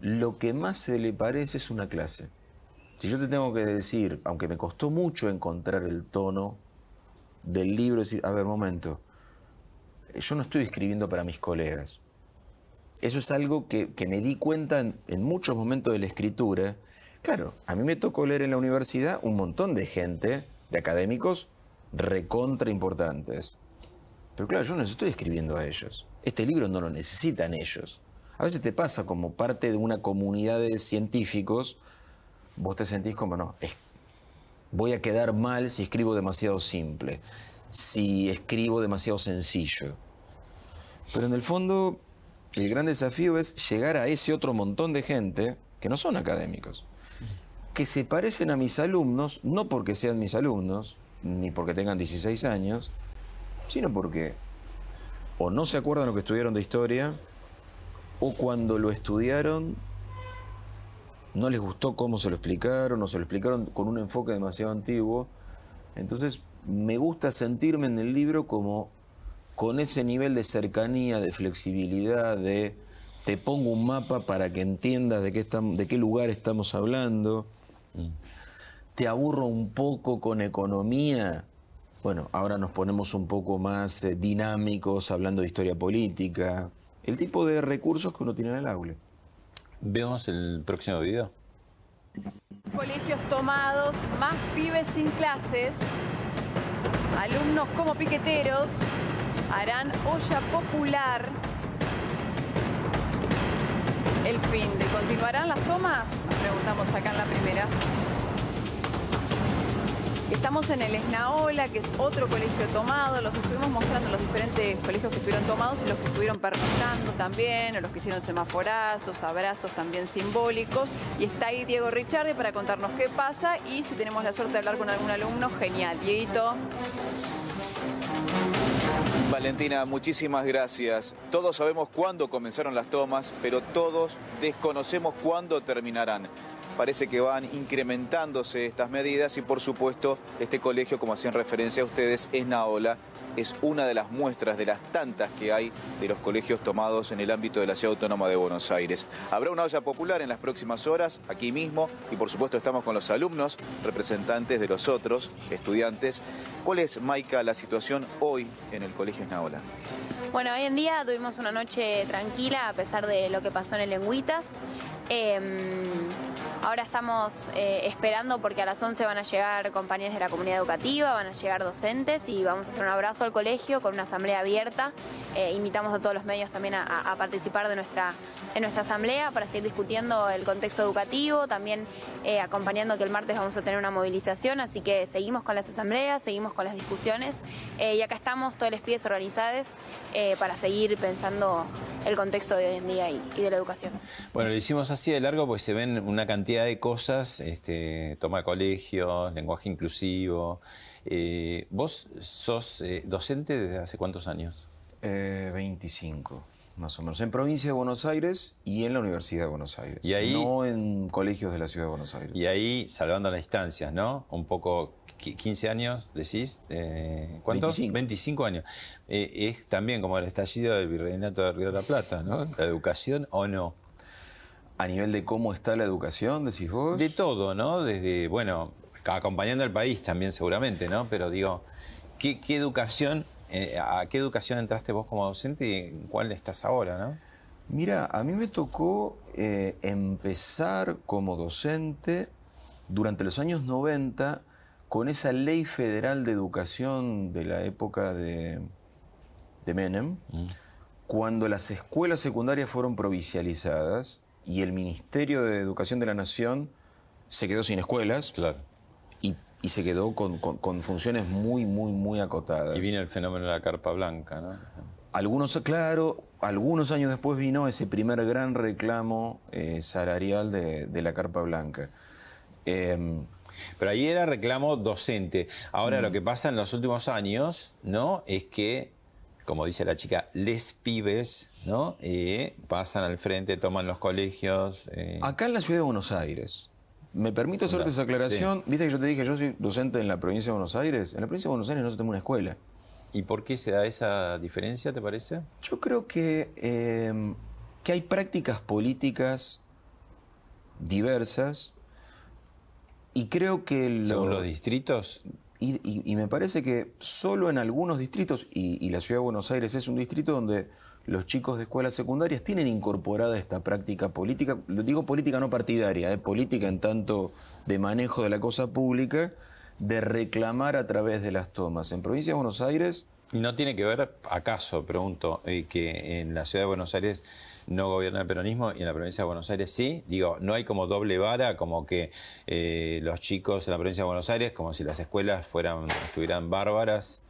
lo que más se le parece es una clase. Si yo te tengo que decir, aunque me costó mucho encontrar el tono del libro, decir, a ver, momento, yo no estoy escribiendo para mis colegas. Eso es algo que, me di cuenta en, en muchos momentos de la escritura. Claro, a mí me tocó leer en la universidad un montón de gente, de académicos, recontra importantes. Pero claro, yo no les estoy escribiendo a ellos. Este libro no lo necesitan ellos. A veces te pasa como parte de una comunidad de científicos, vos te sentís como, no, voy a quedar mal si escribo demasiado simple, si escribo demasiado sencillo. Pero en el fondo, el gran desafío es llegar a ese otro montón de gente que no son académicos, que se parecen a mis alumnos, no porque sean mis alumnos, ni porque tengan 16 años, sino porque o no se acuerdan lo que estudiaron de historia, o cuando lo estudiaron no les gustó cómo se lo explicaron, o se lo explicaron con un enfoque demasiado antiguo. Entonces, me gusta sentirme en el libro como con ese nivel de cercanía, de flexibilidad, de te pongo un mapa para que entiendas de qué, de qué lugar estamos hablando. Te aburro un poco con economía. Bueno, ahora nos ponemos un poco más eh, dinámicos hablando de historia política. El tipo de recursos que uno tiene en el aula. Vemos el próximo video. Colegios tomados, más pibes sin clases. Alumnos como piqueteros harán olla popular. El fin de continuarán las tomas, nos preguntamos acá en la primera. Estamos en el Esnaola, que es otro colegio tomado. Los estuvimos mostrando los diferentes colegios que estuvieron tomados y los que estuvieron pernoctando también, o los que hicieron semaforazos, abrazos también simbólicos. Y está ahí Diego Richardi para contarnos qué pasa y si tenemos la suerte de hablar con algún alumno, genial. Dieguito. Valentina, muchísimas gracias. Todos sabemos cuándo comenzaron las tomas, pero todos desconocemos cuándo terminarán. Parece que van incrementándose estas medidas y por supuesto este colegio, como hacían referencia a ustedes, es Naola. Es una de las muestras de las tantas que hay de los colegios tomados en el ámbito de la Ciudad Autónoma de Buenos Aires. Habrá una olla popular en las próximas horas, aquí mismo, y por supuesto estamos con los alumnos, representantes de los otros estudiantes. ¿Cuál es, Maika, la situación hoy en el Colegio Esnaola? Bueno, hoy en día tuvimos una noche tranquila a pesar de lo que pasó en el Lengüitas. Eh, ahora estamos eh, esperando porque a las 11 van a llegar compañeros de la comunidad educativa, van a llegar docentes y vamos a hacer un abrazo al colegio con una asamblea abierta. Eh, invitamos a todos los medios también a, participar de nuestra, de nuestra asamblea para seguir discutiendo el contexto educativo, también eh, acompañando que el martes vamos a tener una movilización, así que seguimos con las asambleas, seguimos con las discusiones y acá estamos todos los pies organizados para seguir pensando el contexto de hoy en día y, y de la educación. Bueno, lo hicimos así de largo porque se ven una cantidad de cosas, este, toma de colegios, lenguaje inclusivo. Eh, ¿Vos sos eh, docente desde hace cuántos años? Eh, 25, más o menos. En provincia de Buenos Aires y en la Universidad de Buenos Aires. Y ahí- No en colegios de la Ciudad de Buenos Aires. Y ahí, salvando las distancias, ¿no? Un poco, qui- 15 años, decís. Eh, ¿Cuántos? 25. años. Eh, es también como el estallido del virreinato de Río de la Plata, ¿no? La educación o no. A nivel de cómo está la educación, decís vos. De todo, ¿no? Desde, bueno, acompañando al país también seguramente, ¿no? Pero digo, ¿qué, qué educación, eh, a qué educación entraste vos como docente y en cuál estás ahora, ¿no? Mira, a mí me tocó eh, empezar como docente durante los años 90 con esa ley federal de educación de la época de, de Menem, cuando las escuelas secundarias fueron provincializadas y el Ministerio de Educación de la Nación se quedó sin escuelas Claro. y, y se quedó con, con- con funciones muy, muy, muy acotadas. Y vino el fenómeno de la carpa blanca, ¿no? Algunos, claro, algunos años después vino ese primer gran reclamo eh, salarial de, de la carpa blanca. Em, Pero ahí era reclamo docente. Ahora lo que pasa en los últimos años, ¿no? Es que, como dice la chica, les pibes, ¿no? Eh, pasan al frente, toman los colegios. eh, acá en la ciudad de Buenos Aires, me permito hacerte esa aclaración. Viste que yo te dije, yo soy docente en la provincia de Buenos Aires. En la provincia de Buenos Aires no se tengo una escuela. ¿Y por qué se da esa diferencia, te parece? Yo creo que, em, que hay prácticas políticas diversas y creo que... lo- Según los distritos. Y, me parece que solo en algunos distritos, y, la ciudad de Buenos Aires es un distrito donde los chicos de escuelas secundarias tienen incorporada esta práctica política, lo digo política no partidaria, eh, política en tanto de manejo de la cosa pública, de reclamar a través de las tomas. En provincia de Buenos Aires, ¿Y no tiene que ver, acaso, pregunto, eh, que en la ciudad de Buenos Aires no gobierna el peronismo y en la provincia de Buenos Aires sí? Digo, no hay como doble vara, como que eh, los chicos en la provincia de Buenos Aires, como si las escuelas fueran, estuvieran bárbaras,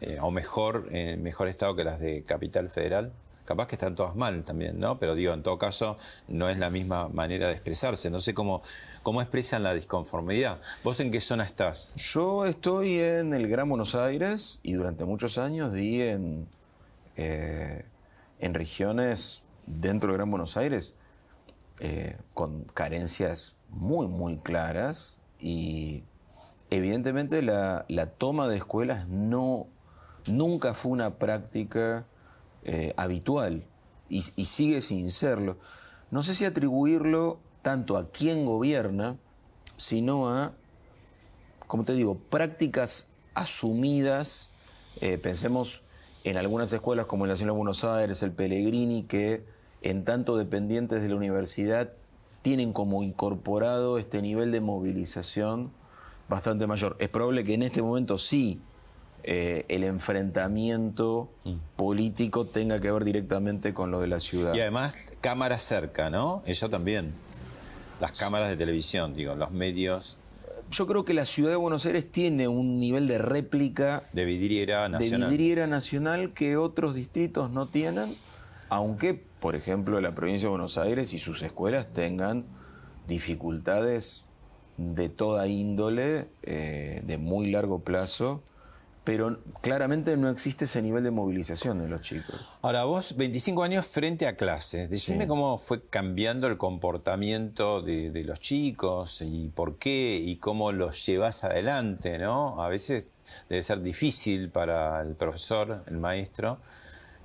eh, o mejor, en mejor estado que las de Capital Federal. Capaz que están todas mal también, ¿no? Pero digo, en todo caso, no es la misma manera de expresarse. No sé cómo, cómo expresan la disconformidad. ¿Vos en qué zona estás? yo estoy en el Gran Buenos Aires y durante muchos años di en, eh, en regiones dentro del Gran Buenos Aires eh, con carencias muy, muy claras y evidentemente la, la toma de escuelas no, nunca fue una práctica eh, habitual y, y sigue sin serlo. No sé si atribuirlo tanto a quien gobierna, sino a, como te digo, prácticas asumidas. eh, pensemos en algunas escuelas como en la Ciudad de Buenos Aires, el Pellegrini, que en tanto dependientes de la universidad tienen como incorporado este nivel de movilización bastante mayor. Es probable que en este momento sí eh, el enfrentamiento político tenga que ver directamente con lo de la ciudad. Y además, cámara cerca, ¿no? Eso también. Las cámaras de televisión, digo, los medios Yo creo que la ciudad de Buenos Aires tiene un nivel de réplica de vidriera nacional. de vidriera nacional que otros distritos no tienen, aunque, por ejemplo, la provincia de Buenos Aires y sus escuelas tengan dificultades de toda índole, eh, de muy largo plazo, pero claramente no existe ese nivel de movilización de los chicos. Ahora, vos, 25 años frente a clases. Decime Sí. cómo fue cambiando el comportamiento de, de los chicos y por qué y cómo los llevas adelante, ¿no? A veces debe ser difícil para el profesor, el maestro,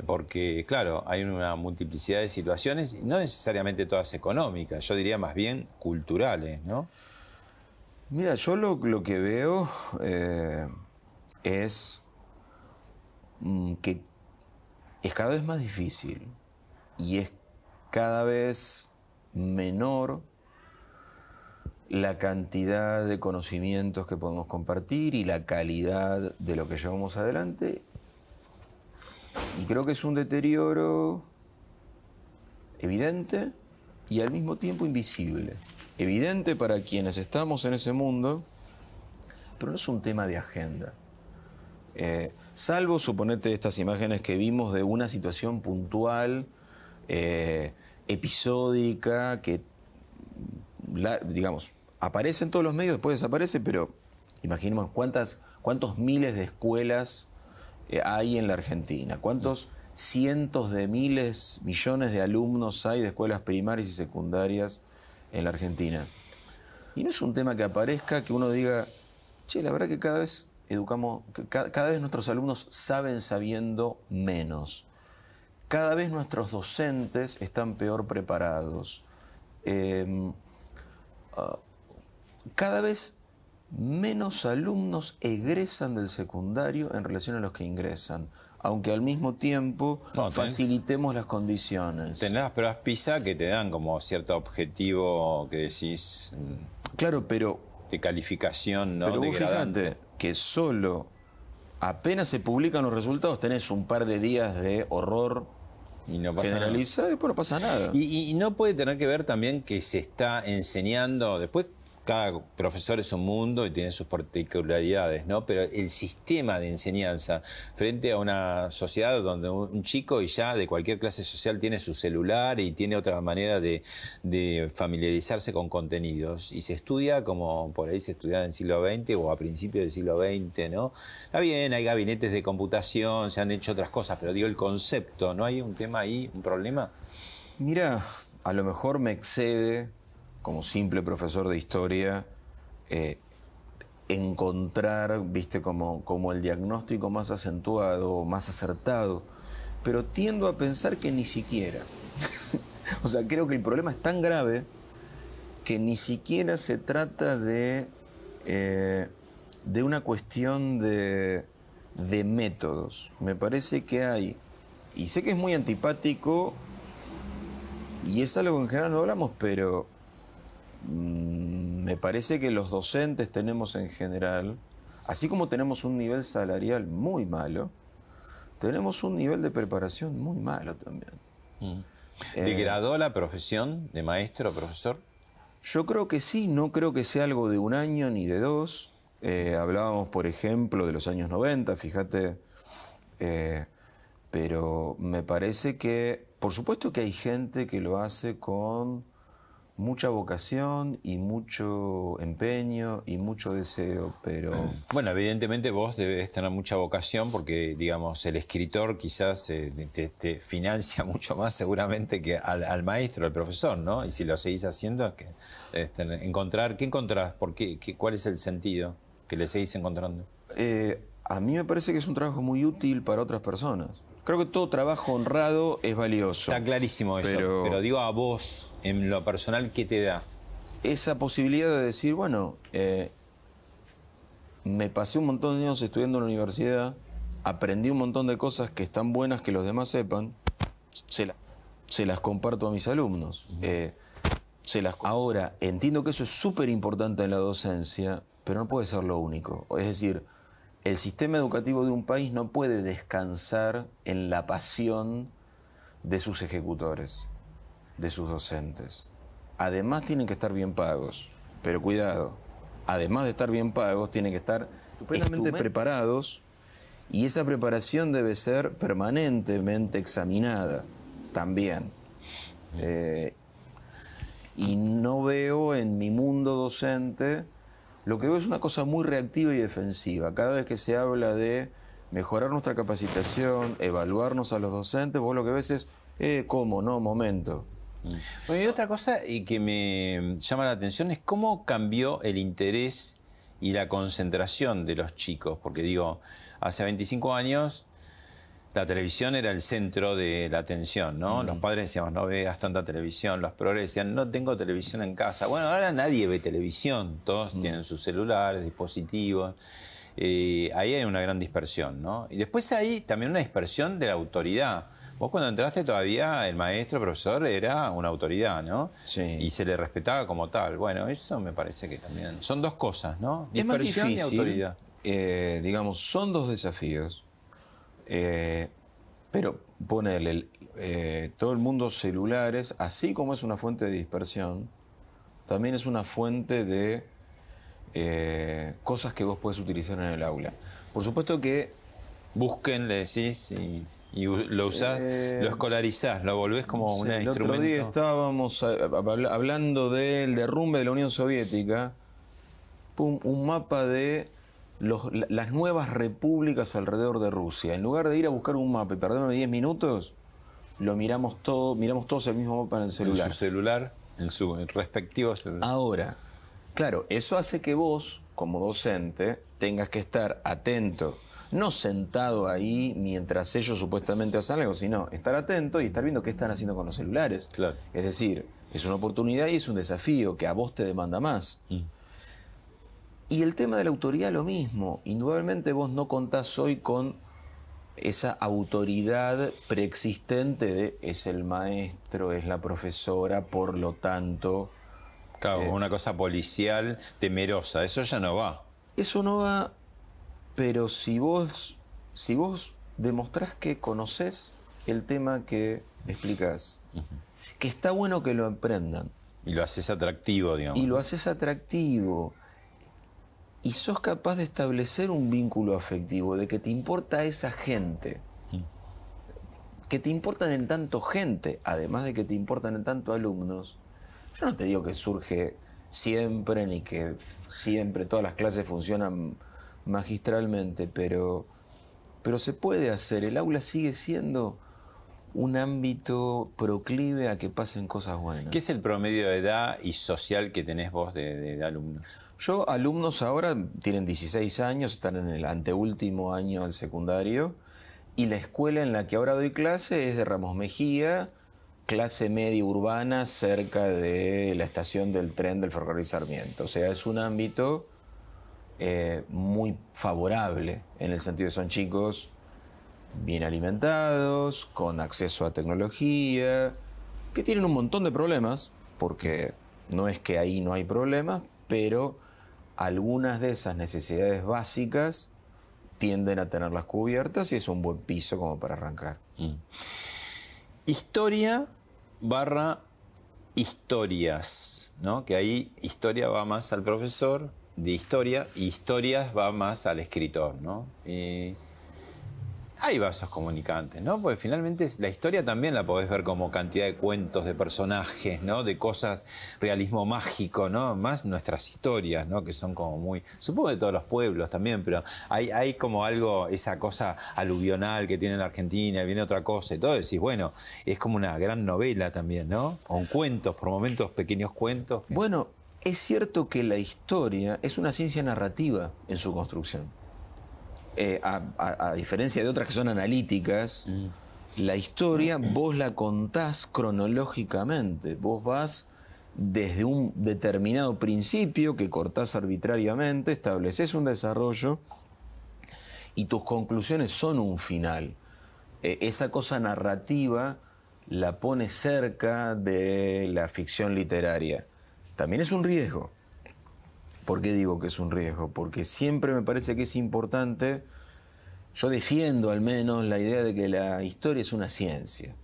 porque, claro, hay una multiplicidad de situaciones, no necesariamente todas económicas, yo diría más bien culturales, ¿no? Mira, yo lo, lo que veo eh, es mm, que es cada vez más difícil y es cada vez menor la cantidad de conocimientos que podemos compartir y la calidad de lo que llevamos adelante. Y creo que es un deterioro evidente y al mismo tiempo invisible. Evidente para quienes estamos en ese mundo, pero no es un tema de agenda. Eh, salvo, suponete, estas imágenes que vimos de una situación puntual, eh, episódica, que, digamos, aparece en todos los medios, después desaparece, pero imaginemos cuántas, cuántos miles de escuelas hay en la Argentina, cuántos cientos de miles, millones de alumnos hay de escuelas primarias y secundarias en la Argentina. Y no es un tema que aparezca que uno diga, che, la verdad que cada vez educamos, cada vez nuestros alumnos saben sabiendo menos. Cada vez nuestros docentes están peor preparados. Eh, ah, cada vez menos alumnos egresan del secundario en relación a los que ingresan, aunque al mismo tiempo No, facilitemos las condiciones. Tenés las pruebas PISA que te dan como cierto objetivo que decís mm, Claro, pero de calificación, ¿no? Pero vos fíjate que solo apenas se publican los resultados tenés un par de días de horror Y no pasa nada. generalizado y después no pasa nada. Y, y no puede tener que ver también que se está enseñando, después cada profesor es un mundo y tiene sus particularidades, ¿no? Pero el sistema de enseñanza frente a una sociedad donde un chico y ya de cualquier clase social tiene su celular y tiene otra manera de, de familiarizarse con contenidos y se estudia como por ahí se estudiaba en el siglo XX o a principios del siglo XX, ¿no? Está bien, hay gabinetes de computación, se han hecho otras cosas, pero digo el concepto, ¿no hay un tema ahí, un problema? Mira, a lo mejor me excede, como simple profesor de historia, eh, encontrar, viste, como, como el diagnóstico más acentuado, más acertado, pero tiendo a pensar que ni siquiera. o sea, creo que el problema es tan grave que ni siquiera se trata de, eh, de una cuestión de, de métodos. Me parece que hay, y sé que es muy antipático, y es algo que en general no hablamos, pero me parece que los docentes tenemos en general, así como tenemos un nivel salarial muy malo, tenemos un nivel de preparación muy malo también. Eh, ¿Degradó la profesión de maestro o profesor? Yo creo que sí, no creo que sea algo de un año ni de dos. Eh, hablábamos, por ejemplo, de los años 90, fíjate, eh, pero me parece que, por supuesto que hay gente que lo hace con mucha vocación y mucho empeño y mucho deseo, pero... Bueno, evidentemente vos debes tener mucha vocación porque, digamos, el escritor quizás eh, te, te financia mucho más seguramente que al, al maestro, al profesor, ¿no? Y si lo seguís haciendo, es que tener- encontrar, ¿qué encontrás? ¿Por qué? ¿Qué- ¿Cuál es el sentido? que le seguís encontrando? Eh, a mí me parece que es un trabajo muy útil para otras personas. Creo que todo trabajo honrado es valioso. Está clarísimo eso, Pero- pero, digo a vos, en lo personal, ¿qué te da? Esa posibilidad de decir, bueno, eh, me pasé un montón de años estudiando en la universidad, aprendí un montón de cosas que están buenas que los demás sepan, se, la- se las comparto a mis alumnos. Eh, se las, ahora, entiendo que eso es súper importante en la docencia, pero no puede ser lo único. Es decir, el sistema educativo de un país no puede descansar en la pasión de sus ejecutores, de sus docentes. Además tienen que estar bien pagos, pero cuidado, además de estar bien pagos, tienen que estar estupendamente preparados y esa preparación debe ser permanentemente examinada también. Eh, y no veo en mi mundo docente, lo que veo es una cosa muy reactiva y defensiva. Cada vez que se habla de mejorar nuestra capacitación, evaluarnos a los docentes, vos lo que ves es, eh, ¿cómo? No, momento. Bueno, y otra cosa y que me llama la atención es cómo cambió el interés y la concentración de los chicos. Porque digo, hace 25 años la televisión era el centro de la atención, ¿no? Los padres decíamos, no veas tanta televisión. Los progres decían, no tengo televisión en casa. Bueno, ahora nadie ve televisión. Todos tienen sus celulares, dispositivos. Eh, ahí hay una gran dispersión, ¿no? Y después hay también una dispersión de la autoridad. Vos cuando entraste todavía el maestro, profesor, era una autoridad, ¿no? Sí. Y se le respetaba como tal. Bueno, eso me parece que también son dos cosas, ¿no? Es más Dispersión y autoridad. eh, digamos, son dos desafíos, eh, pero ponele, eh, todo el mundo celulares, así como es una fuente de dispersión, también es una fuente de eh, cosas que vos podés utilizar en el aula. Por supuesto que Busquen, le decís, y, lo usás, Eh, lo escolarizás, lo volvés como Sí, un el instrumento. otro día estábamos habla- hablando del derrumbe de la Unión Soviética, pum, un mapa de los- las nuevas repúblicas alrededor de Rusia. En lugar de ir a buscar un mapa y perderme 10 minutos, lo miramos todo, miramos todos el mismo mapa en el en celular. su celular, en su respectivo celular. Ahora, claro, eso hace que vos, como docente, tengas que estar atento, no sentado ahí mientras ellos supuestamente hacen algo, sino estar atento y estar viendo qué están haciendo con los celulares. Claro. Es decir, es una oportunidad y es un desafío que a vos te demanda más. Mm. Y el tema de la autoridad lo mismo. Indudablemente vos no contás hoy con esa autoridad preexistente de es el maestro, es la profesora, por lo tanto... Claro, eh, una cosa policial temerosa, eso ya no va. Eso no va, pero si vos, si vos demostrás que conoces el tema que explicás, que está bueno que lo aprendan, Y lo haces atractivo, digamos. y lo haces atractivo, y sos capaz de establecer un vínculo afectivo, de que te importa esa gente, que te importan en tanto gente, además de que te importan en tanto alumnos, yo no te digo que surge siempre ni que siempre todas las clases funcionan magistralmente, pero, pero se puede hacer. El aula sigue siendo un ámbito proclive a que pasen cosas buenas. ¿Qué es el promedio de edad y social que tenés vos de, de- de alumnos? Yo, alumnos ahora tienen 16 años, están en el anteúltimo año del secundario, y la escuela en la que ahora doy clase es de Ramos Mejía, clase media urbana cerca de la estación del tren del ferrocarril Sarmiento. O sea, es un ámbito eh, muy favorable, en el sentido de son chicos bien alimentados, con acceso a tecnología, que tienen un montón de problemas, porque no es que ahí no hay problemas, pero algunas de esas necesidades básicas tienden a tenerlas cubiertas y es un buen piso como para arrancar. Historia barra historias, ¿no? Que ahí historia va más al profesor de historia y historias va más al escritor, ¿no? Hay vasos comunicantes, ¿no? Porque finalmente la historia también la podés ver como cantidad de cuentos, de personajes, ¿no? De cosas, realismo mágico, ¿no? Más nuestras historias, ¿no? Que son como muy, supongo de todos los pueblos también, pero hay, hay como algo, esa cosa aluvional que tiene la Argentina, viene otra cosa y todo, decís, bueno, es como una gran novela también, ¿no? Con cuentos, por momentos pequeños cuentos. Bueno, Es cierto que la historia es una ciencia narrativa en su construcción. Eh, a, a- a diferencia de otras que son analíticas, la historia vos la contás cronológicamente. Vos vas desde un determinado principio que cortás arbitrariamente, estableces un desarrollo y tus conclusiones son un final. Eh, esa cosa narrativa la pone cerca de la ficción literaria. También es un riesgo. ¿Por qué digo que es un riesgo? Porque siempre me parece que es importante, yo defiendo al menos la idea de que la historia es una ciencia.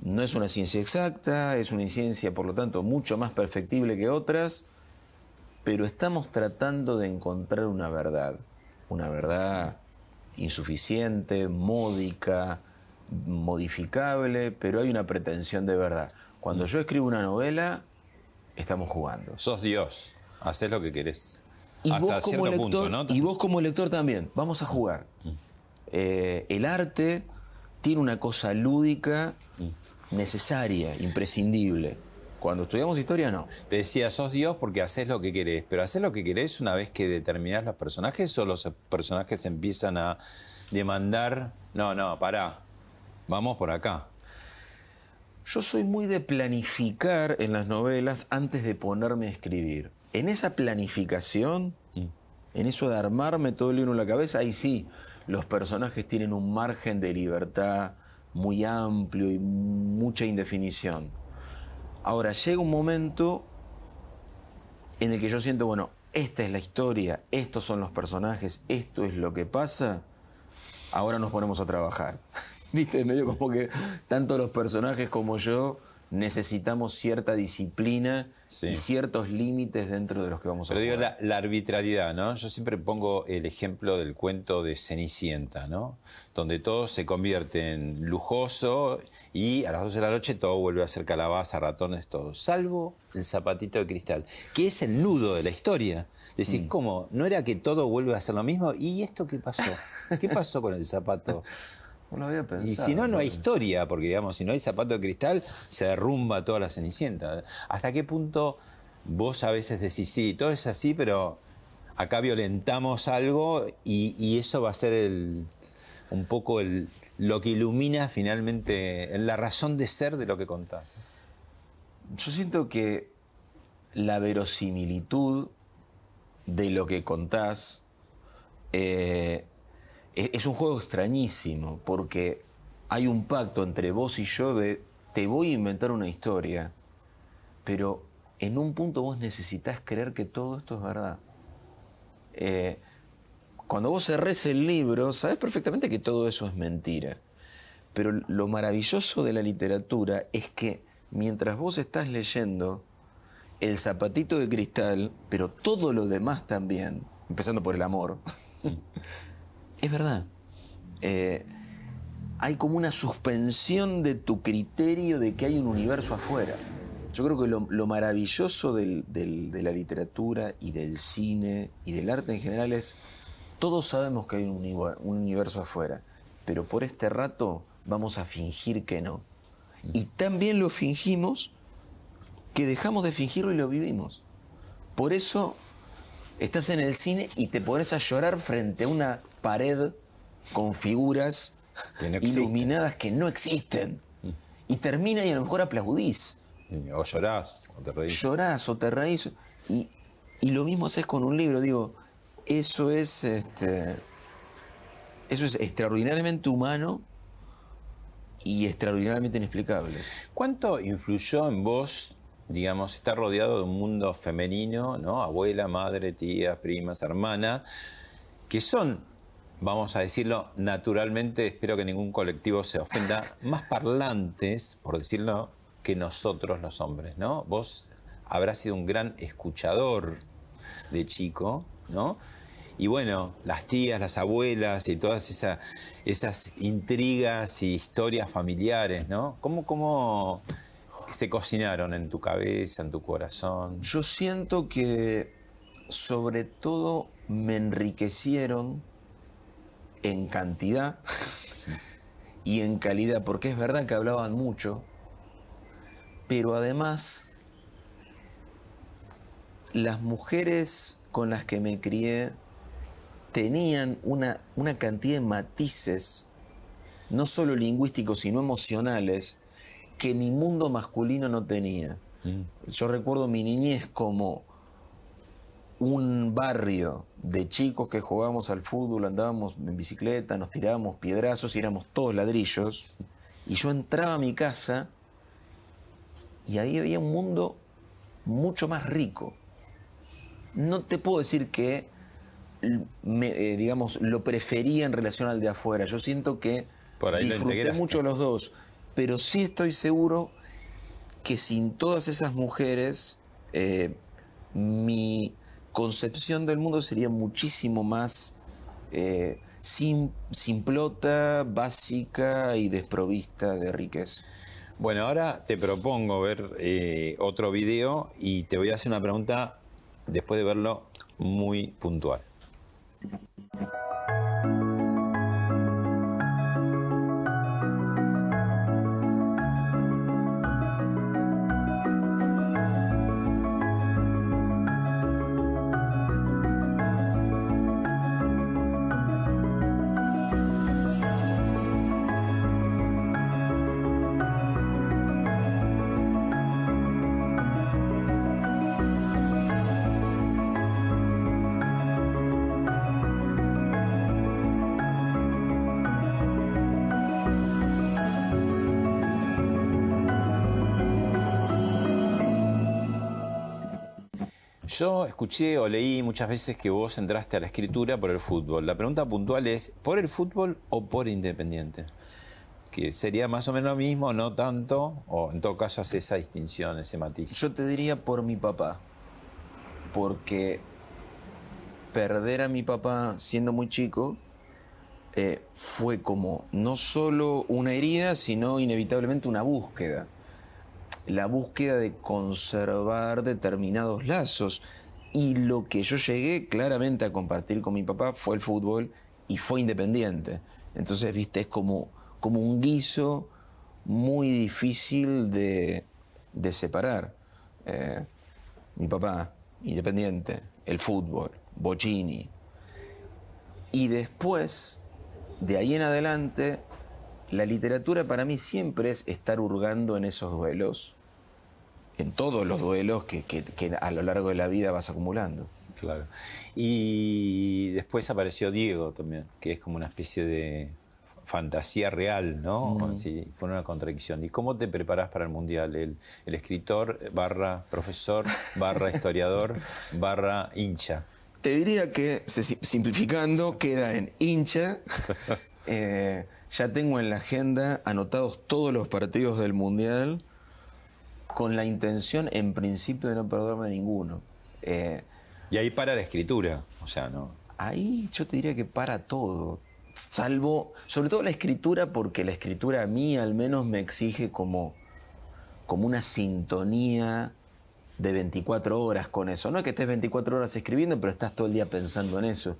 No es una ciencia exacta, es una ciencia por lo tanto mucho más perfectible que otras, pero estamos tratando de encontrar una verdad, una verdad insuficiente, módica, modificable, pero hay una pretensión de verdad. Cuando yo escribo una novela, estamos jugando. Sos Dios, haces lo que querés. Y Hasta vos, como lector, punto, ¿no? y vos como lector también, vamos a jugar. Eh, el arte tiene una cosa lúdica necesaria, imprescindible. Cuando estudiamos historia, no. Te decía, sos Dios porque haces lo que querés, pero haces lo que querés una vez que determinás los personajes o los personajes empiezan a demandar, no, no, pará, vamos por acá. Yo soy muy de planificar en las novelas antes de ponerme a escribir. En esa planificación, en eso de armarme todo el libro en la cabeza, ahí sí, los personajes tienen un margen de libertad muy amplio y mucha indefinición. Ahora llega un momento en el que yo siento, bueno, esta es la historia, estos son los personajes, esto es lo que pasa, ahora nos ponemos a trabajar. ¿Viste? Medio como que tanto los personajes como yo necesitamos cierta disciplina Sí. y ciertos límites dentro de los que vamos a Pero digo, la, la arbitrariedad, ¿no? Yo siempre pongo el ejemplo del cuento de Cenicienta, ¿no? Donde todo se convierte en lujoso y a las 12 de la noche todo vuelve a ser calabaza, ratones, todo. Salvo el zapatito de cristal, que es el nudo de la historia. Decir, Mm. ¿cómo? ¿No era que todo vuelve a ser lo mismo? ¿Y esto qué pasó? ¿Qué pasó con el zapato? No lo había pensado. Y si no, no hay historia, porque digamos, si no hay zapato de cristal, se derrumba toda la cenicienta. ¿Hasta qué punto vos a veces decís, sí, todo es así, pero acá violentamos algo y, y eso va a ser el, un poco el, lo que ilumina finalmente la razón de ser de lo que contás? Yo siento que la verosimilitud de lo que contás eh, es, es un juego extrañísimo, porque hay un pacto entre vos y yo de te voy a inventar una historia, pero en un punto vos necesitas creer que todo esto es verdad. Eh, cuando vos cerrés el libro, sabes perfectamente que todo eso es mentira. Pero lo maravilloso de la literatura es que mientras vos estás leyendo el zapatito de cristal, pero todo lo demás también, empezando por el amor, es verdad. Eh, hay como una suspensión de tu criterio de que hay un universo afuera. Yo creo que lo, lo maravilloso de la literatura y del cine y del arte en general es, todos sabemos que hay un, un universo afuera, pero por este rato vamos a fingir que no. Y también lo fingimos que dejamos de fingirlo y lo vivimos. Por eso estás en el cine y te pones a llorar frente a una pared con figuras Que no existen. iluminadas que no existen. Y termina y a lo mejor aplaudís. O llorás, o te reís. Llorás o te reís. Y, y lo mismo haces con un libro. Digo, eso es, este, eso es extraordinariamente humano y extraordinariamente inexplicable. ¿Cuánto influyó en vos, digamos, estar rodeado de un mundo femenino, ¿no? Abuela, madre, tía, primas, hermana, que son, vamos a decirlo naturalmente, espero que ningún colectivo se ofenda, más parlantes, por decirlo, que nosotros los hombres, ¿no? Vos habrás sido un gran escuchador de chico, ¿no? Y bueno, las tías, las abuelas y todas esa- esas intrigas y historias familiares, ¿no? ¿Cómo, ¿Cómo se cocinaron en tu cabeza, en tu corazón? Yo siento que sobre todo me enriquecieron en cantidad y en calidad, porque es verdad que hablaban mucho, pero además las mujeres con las que me crié tenían una, una cantidad de matices, no solo lingüísticos, sino emocionales, que mi mundo masculino no tenía. Yo recuerdo mi niñez como un barrio de chicos que jugábamos al fútbol, andábamos en bicicleta, nos tirábamos piedrazos y éramos todos ladrillos. Y yo entraba a mi casa y ahí había un mundo mucho más rico. No te puedo decir que, me, eh, digamos, lo prefería en relación al de afuera. Yo siento que Por ahí disfruté mucho los dos, pero sí estoy seguro que sin todas esas mujeres, eh, mi concepción del mundo sería muchísimo más eh, sim- simplota, básica y desprovista de riqueza. Bueno, ahora te propongo ver eh, otro video y te voy a hacer una pregunta después de verlo muy puntual. Escuché o leí muchas veces que vos entraste a la escritura por el fútbol. La pregunta puntual es, ¿por el fútbol o por Independiente? Que sería más o menos lo mismo, no tanto, o en todo caso hace esa distinción, ese matiz. Yo te diría por mi papá, porque perder a mi papá siendo muy chico eh, fue como no solo una herida, sino inevitablemente una búsqueda. La búsqueda de conservar determinados lazos. Y lo que yo llegué claramente a compartir con mi papá fue el fútbol y fue independiente. Entonces, viste, es como, como un guiso muy difícil de, de separar. Eh, mi papá, independiente, el fútbol, Bocini. Y después, de ahí en adelante, la literatura para mí siempre es estar hurgando en esos duelos, en todos los duelos que, que- que a lo largo de la vida vas acumulando. Claro. Y después apareció Diego también, que es como una especie de fantasía real, ¿no? Sí, fue una contradicción. ¿Y cómo te preparas para el Mundial? El, el escritor barra profesor, barra historiador, barra hincha. Te diría que, simplificando, queda en hincha. Eh, ya tengo en la agenda anotados todos los partidos del Mundial con la intención, en principio, de no perderme ninguno. Eh, Y ahí para la escritura, o sea, ¿no? ahí yo te diría que para todo. Salvo, sobre todo la escritura, porque la escritura a mí al menos me exige como, como una sintonía de 24 horas con eso. No es que estés 24 horas escribiendo, pero estás todo el día pensando en eso.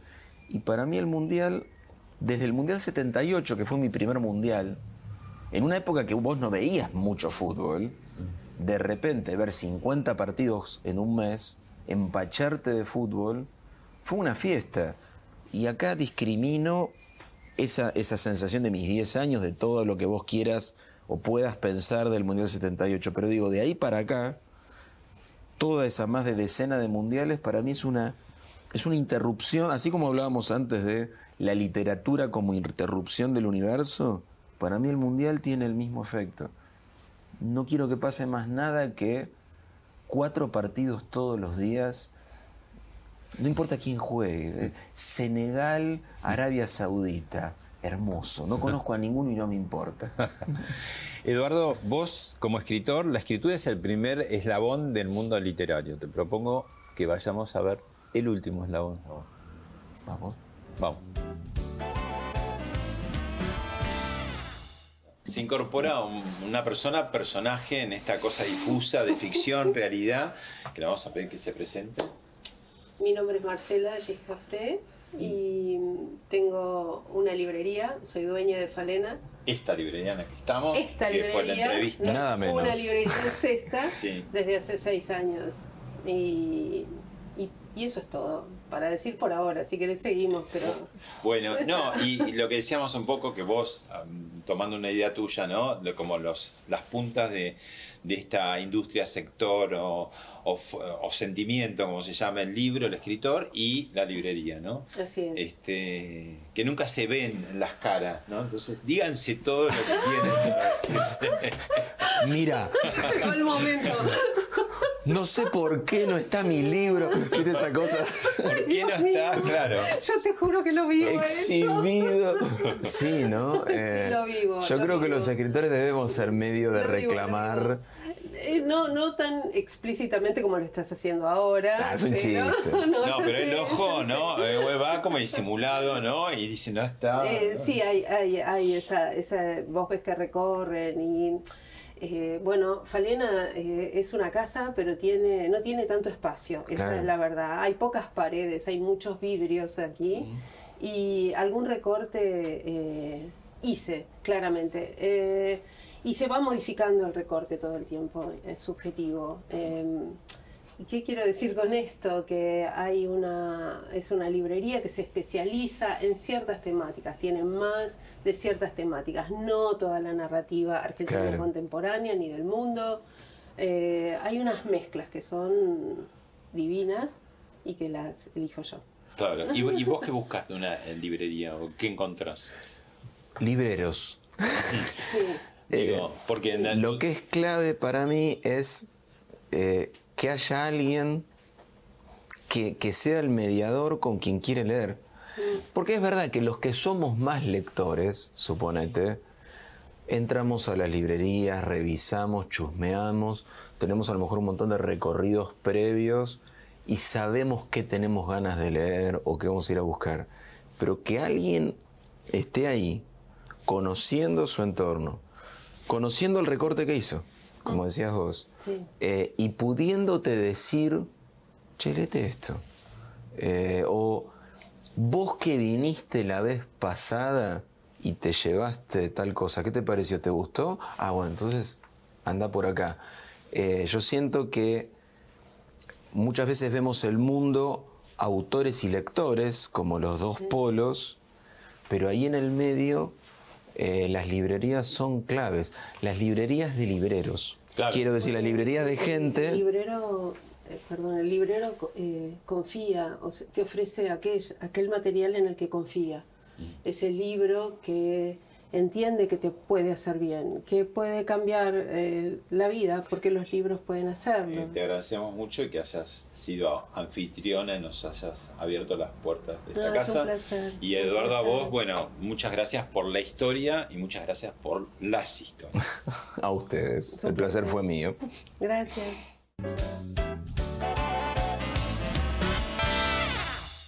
Y para mí el Mundial, desde el Mundial 78, que fue mi primer Mundial, en una época que vos no veías mucho fútbol, de repente ver 50 partidos en un mes, empacharte de fútbol, fue una fiesta. Y acá discrimino esa, esa sensación de mis 10 años, de todo lo que vos quieras o puedas pensar del Mundial 78. Pero digo, de ahí para acá, toda esa más de decena de mundiales para mí es una, es una interrupción, así como hablábamos antes de la literatura como interrupción del universo, para mí el mundial tiene el mismo efecto. No quiero que pase más nada que cuatro partidos todos los días. No importa quién juegue. eh, Senegal, Arabia Saudita. Hermoso. No conozco a ninguno y no me importa. Eduardo, vos como escritor, la escritura es el primer eslabón del mundo literario. Te propongo que vayamos a ver el último eslabón. Vamos. Vamos. Se incorpora un- una persona, personaje en esta cosa difusa de ficción, realidad, que le vamos a pedir que se presente. Mi nombre es Marcela Giscafré y tengo una librería, soy dueña de Falena. Esta librería en la que estamos, Esta que fue la librería entrevista. es una librería en cesta Sí. desde hace seis años. Y, y, y eso es todo. Para decir por ahora, si querés seguimos, pero... Bueno, no, y, y lo que decíamos un poco, que vos, am, tomando una idea tuya, ¿no? De como los, las puntas de, de esta industria, sector o, o o sentimiento, como se llama el libro, el escritor, y la librería, ¿no? Así es. Este, que nunca se ven en las caras, ¿no? Entonces, díganse todo lo que tienen. Mira, Llegó el momento. no sé por qué no está mi libro. ¿Viste esa cosa? ¿Por qué no está? Claro. Yo te juro que lo vivo eso. Exhibido. Sí, ¿no? Eh, lo vivo, Yo lo creo que los escritores debemos ser medio de Lo vivo, lo reclamar. Eh, no, no tan explícitamente como lo estás haciendo ahora. Ah, es un pero- chiste. no, pero el ojo, ¿no? Eh, va como disimulado, ¿no? Y dice, no está. Eh, sí, hay, hay, hay esa, esa, vos ves que recorren y eh, bueno, Falena eh, es una casa, pero tiene, no tiene tanto espacio, esa es la verdad. Hay pocas paredes, hay muchos vidrios aquí y algún recorte eh, hice, claramente. Eh, y se va modificando el recorte todo el tiempo, es subjetivo. Eh, ¿Y qué quiero decir con esto? Que hay una, es una librería que se especializa en ciertas temáticas, tiene más de ciertas temáticas, no toda la narrativa argentina Claro. contemporánea ni del mundo. Eh, hay unas mezclas que son divinas y que las elijo yo. Claro. ¿Y, y vos qué buscas de una librería o qué encontrás? Libreros. Sí. Digo, porque en la- Lo que es clave para mí es eh, que haya alguien que, que sea el mediador con quien quiere leer. Porque es verdad que los que somos más lectores, suponete, entramos a las librerías, revisamos, chusmeamos, tenemos a lo mejor un montón de recorridos previos y sabemos qué tenemos ganas de leer o qué vamos a ir a buscar. Pero que alguien esté ahí, conociendo su entorno, conociendo el recorte que hizo, como decías vos, Sí. eh, y pudiéndote decir, che, léete esto. Eh, o vos que viniste la vez pasada y te llevaste tal cosa, ¿qué te pareció? ¿Te gustó? Ah, bueno, entonces anda por acá. Eh, yo siento que muchas veces vemos el mundo autores y lectores como los dos polos, pero ahí en el medio eh, las librerías son claves. Las librerías de libreros. Claro. Quiero decir, las librerías de El gente. librero, eh, perdón, el librero eh, confía, o sea, te ofrece aquel, aquel material en el que confía. Ese libro que entiende que te puede hacer bien, que puede cambiar eh, la vida, porque los libros pueden hacerlo. Eh, te agradecemos mucho y que hayas sido anfitriona y nos hayas abierto las puertas de esta No, es un casa. placer, Y Eduardo, a vos, bueno, muchas gracias por la historia y muchas gracias por las historias. A ustedes. El placer fue mío. Gracias.